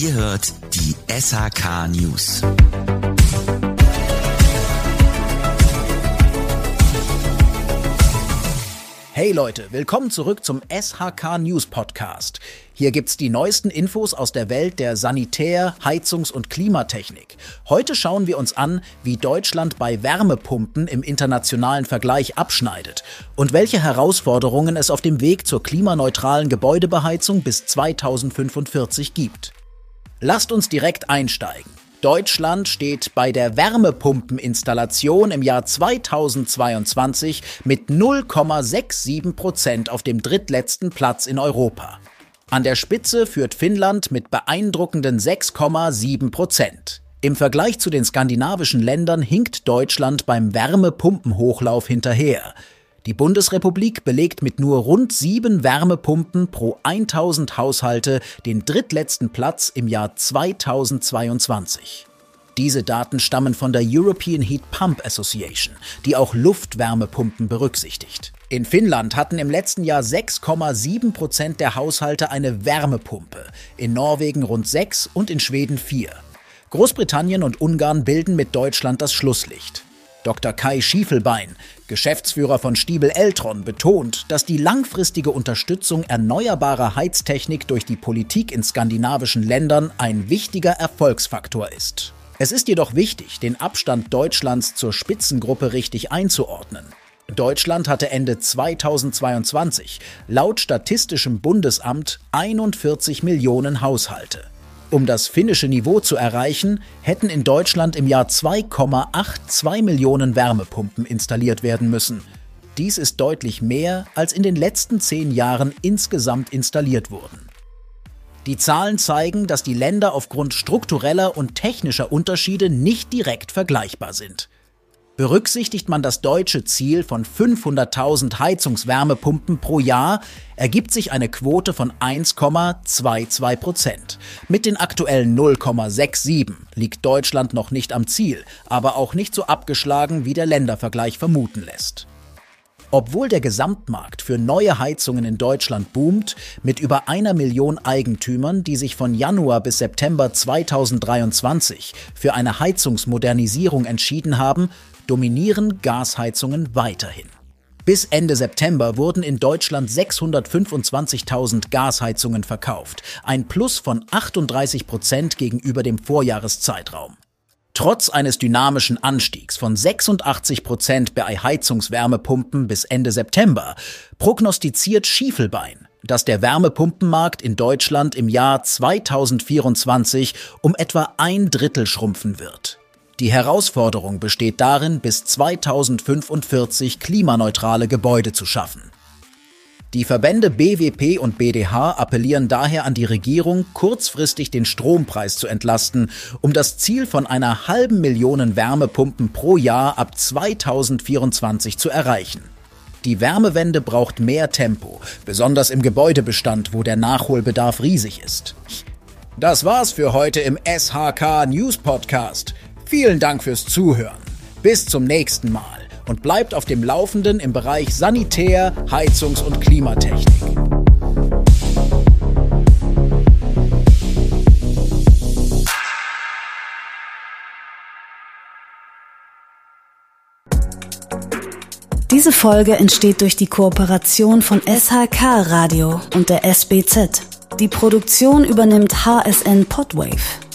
Ihr hört die SHK News. Hey Leute, willkommen zurück zum SHK News Podcast. Hier gibt's die neuesten Infos aus der Welt der Sanitär-, Heizungs- und Klimatechnik. Heute schauen wir uns an, wie Deutschland bei Wärmepumpen im internationalen Vergleich abschneidet und welche Herausforderungen es auf dem Weg zur klimaneutralen Gebäudebeheizung bis 2045 gibt. Lasst uns direkt einsteigen. Deutschland steht bei der Wärmepumpeninstallation im Jahr 2022 mit 0,67 Prozent auf dem drittletzten Platz in Europa. An der Spitze führt Finnland mit beeindruckenden 6,7 Prozent. Im Vergleich zu den skandinavischen Ländern hinkt Deutschland beim Wärmepumpenhochlauf hinterher. Die Bundesrepublik belegt mit nur rund sieben Wärmepumpen pro 1000 Haushalte den drittletzten Platz im Jahr 2022. Diese Daten stammen von der European Heat Pump Association, die auch Luftwärmepumpen berücksichtigt. In Finnland hatten im letzten Jahr 6,7 Prozent der Haushalte eine Wärmepumpe, in Norwegen rund 6 und in Schweden 4. Großbritannien und Ungarn bilden mit Deutschland das Schlusslicht. Dr. Kai Schiefelbein, Geschäftsführer von Stiebel Eltron, betont, dass die langfristige Unterstützung erneuerbarer Heiztechnik durch die Politik in skandinavischen Ländern ein wichtiger Erfolgsfaktor ist. Es ist jedoch wichtig, den Abstand Deutschlands zur Spitzengruppe richtig einzuordnen. Deutschland hatte Ende 2022 laut Statistischem Bundesamt 41 Millionen Haushalte. Um das finnische Niveau zu erreichen, hätten in Deutschland im Jahr 2,82 Millionen Wärmepumpen installiert werden müssen. Dies ist deutlich mehr, als in den letzten zehn Jahren insgesamt installiert wurden. Die Zahlen zeigen, dass die Länder aufgrund struktureller und technischer Unterschiede nicht direkt vergleichbar sind. Berücksichtigt man das deutsche Ziel von 500.000 Heizungswärmepumpen pro Jahr, ergibt sich eine Quote von 1,22 Prozent. Mit den aktuellen 0,67 liegt Deutschland noch nicht am Ziel, aber auch nicht so abgeschlagen, wie der Ländervergleich vermuten lässt. Obwohl der Gesamtmarkt für neue Heizungen in Deutschland boomt, mit über einer Million Eigentümern, die sich von Januar bis September 2023 für eine Heizungsmodernisierung entschieden haben, dominieren Gasheizungen weiterhin. Bis Ende September wurden in Deutschland 625.000 Gasheizungen verkauft, ein Plus von 38 Prozent gegenüber dem Vorjahreszeitraum. Trotz eines dynamischen Anstiegs von 86 Prozent bei Heizungswärmepumpen bis Ende September prognostiziert Schiefelbein, dass der Wärmepumpenmarkt in Deutschland im Jahr 2024 um etwa ein Drittel schrumpfen wird. Die Herausforderung besteht darin, bis 2045 klimaneutrale Gebäude zu schaffen. Die Verbände BWP und BDH appellieren daher an die Regierung, kurzfristig den Strompreis zu entlasten, um das Ziel von einer halben Million Wärmepumpen pro Jahr ab 2024 zu erreichen. Die Wärmewende braucht mehr Tempo, besonders im Gebäudebestand, wo der Nachholbedarf riesig ist. Das war's für heute im SHK News Podcast. Vielen Dank fürs Zuhören. Bis zum nächsten Mal und bleibt auf dem Laufenden im Bereich Sanitär, Heizungs- und Klimatechnik. Diese Folge entsteht durch die Kooperation von SHK Radio und der SBZ. Die Produktion übernimmt HSN Podwave.